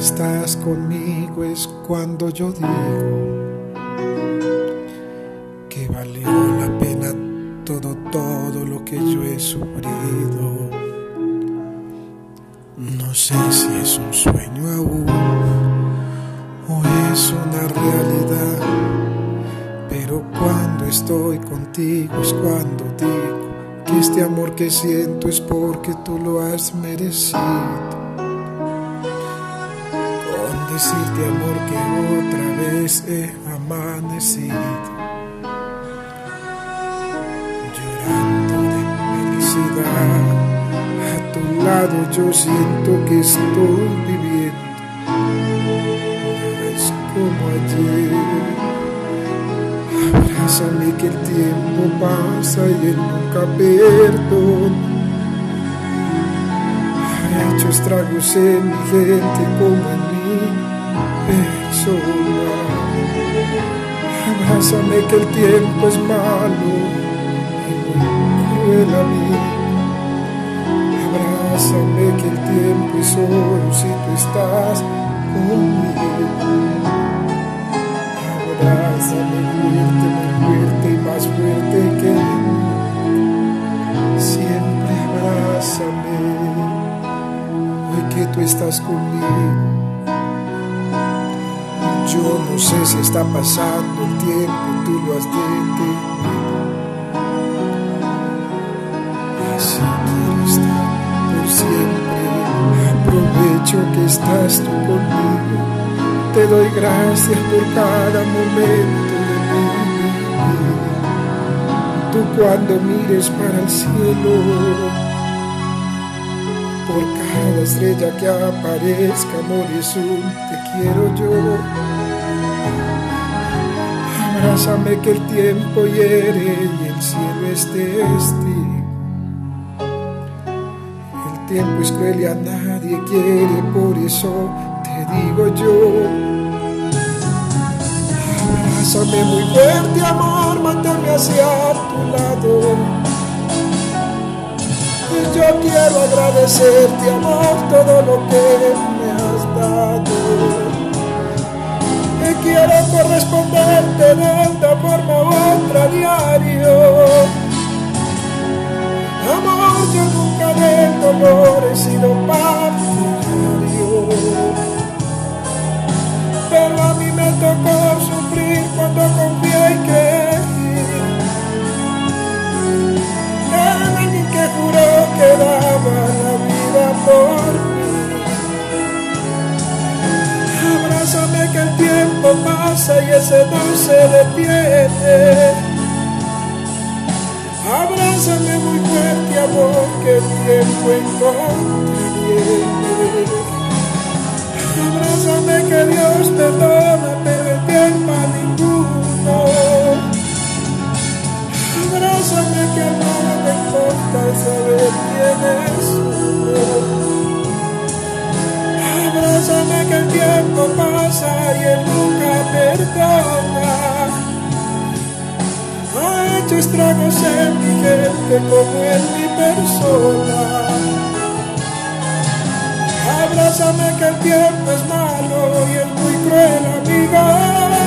estás conmigo es cuando yo digo que valió la pena todo, todo lo que yo he sufrido. No sé si es un sueño aún o es una realidad, pero cuando estoy contigo es cuando digo que este amor que siento es porque tú lo has merecido decirte amor que otra vez he amanecido. Llorando de felicidad. A tu lado yo siento que estoy viviendo. Es como ayer. Abrázame que el tiempo pasa y él nunca perdona ha hecho estragos en mi gente como en persona. Abrázame que el tiempo es malo y cruel a mí. Abrázame que el tiempo es oro si tú estás conmigo. Abrázame fuerte, muy fuerte y más fuerte que Siempre abrázame hoy que tú estás conmigo. Yo no sé si está pasando el tiempo, tú lo has detenido. Así quiero estar por siempre. Aprovecho que estás tú conmigo. Te doy gracias por cada momento de mi. Tú cuando mires para el cielo por cada estrella que aparezca, amor Jesús, te quiero yo. Abrázame que el tiempo hiere y el cielo es testigo. El tiempo es cruel y a nadie quiere, por eso te digo yo. Abrázame muy fuerte, amor, mátame hacia tu lado. Y yo quiero agradecerte, amor, todo lo que me has dado quiero corresponderte de una forma u otra diario. Amor, yo nunca del dolor he sido partidario. Pero a mí me tocó sufrir cuando confié por. Abrázame que el tiempo pasa y ese no se detiene. Abrázame muy fuerte, amor, que el tiempo encontraré. Abrázame que Dios perdona, pero el tiempo a ninguno. Estragos en mi gente como en mi persona. Abrázame que el tiempo es malo y es muy cruel, amiga.